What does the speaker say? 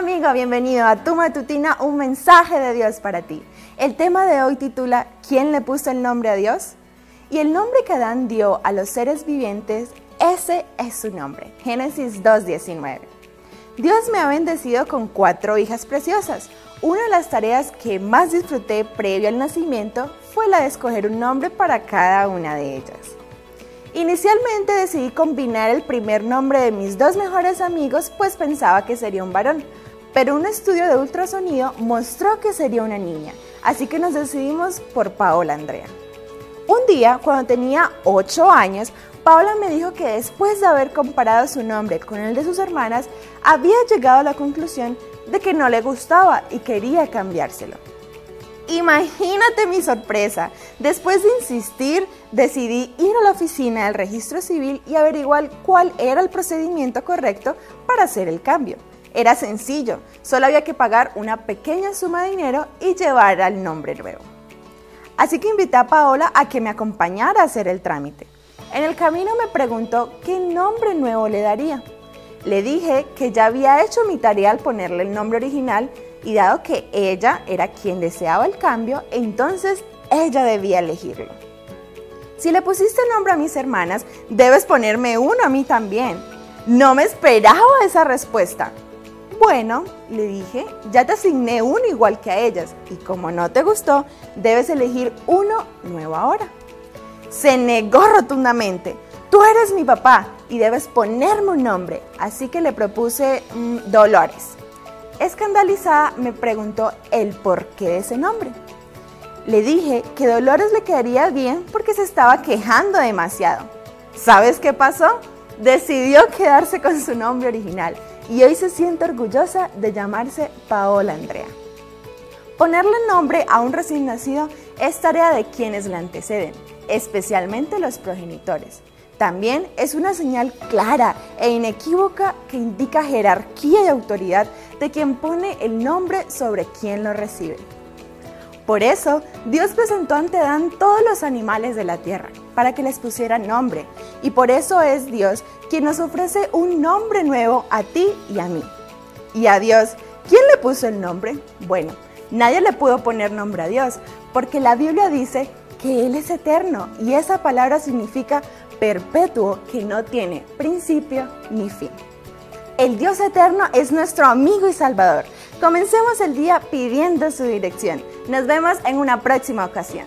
amigo, bienvenido a Tu Matutina, un mensaje de Dios para ti. El tema de hoy titula ¿Quién le puso el nombre a Dios? Y el nombre que Adán dio a los seres vivientes, ese es su nombre. Génesis 2.19. Dios me ha bendecido con cuatro hijas preciosas. Una de las tareas que más disfruté previo al nacimiento fue la de escoger un nombre para cada una de ellas. Inicialmente decidí combinar el primer nombre de mis dos mejores amigos pues pensaba que sería un varón, pero un estudio de ultrasonido mostró que sería una niña, así que nos decidimos por Paola Andrea. Un día, cuando tenía 8 años, Paola me dijo que después de haber comparado su nombre con el de sus hermanas, había llegado a la conclusión de que no le gustaba y quería cambiárselo. Imagínate mi sorpresa. Después de insistir, decidí ir a la oficina del registro civil y averiguar cuál era el procedimiento correcto para hacer el cambio. Era sencillo, solo había que pagar una pequeña suma de dinero y llevar al nombre nuevo. Así que invité a Paola a que me acompañara a hacer el trámite. En el camino me preguntó qué nombre nuevo le daría. Le dije que ya había hecho mi tarea al ponerle el nombre original y dado que ella era quien deseaba el cambio, entonces ella debía elegirlo. Si le pusiste nombre a mis hermanas, debes ponerme uno a mí también. No me esperaba esa respuesta. Bueno, le dije, ya te asigné uno igual que a ellas y como no te gustó, debes elegir uno nuevo ahora. Se negó rotundamente. Tú eres mi papá y debes ponerme un nombre. Así que le propuse mm, Dolores. Escandalizada me preguntó el porqué de ese nombre. Le dije que Dolores le quedaría bien porque se estaba quejando demasiado. ¿Sabes qué pasó? Decidió quedarse con su nombre original y hoy se siente orgullosa de llamarse Paola Andrea. Ponerle nombre a un recién nacido es tarea de quienes la anteceden, especialmente los progenitores. También es una señal clara e inequívoca que indica jerarquía y autoridad de quien pone el nombre sobre quien lo recibe. Por eso, Dios presentó ante Adán todos los animales de la tierra para que les pusiera nombre. Y por eso es Dios quien nos ofrece un nombre nuevo a ti y a mí. Y a Dios, ¿quién le puso el nombre? Bueno, nadie le pudo poner nombre a Dios, porque la Biblia dice que Él es eterno y esa palabra significa perpetuo que no tiene principio ni fin. El Dios eterno es nuestro amigo y salvador. Comencemos el día pidiendo su dirección. Nos vemos en una próxima ocasión.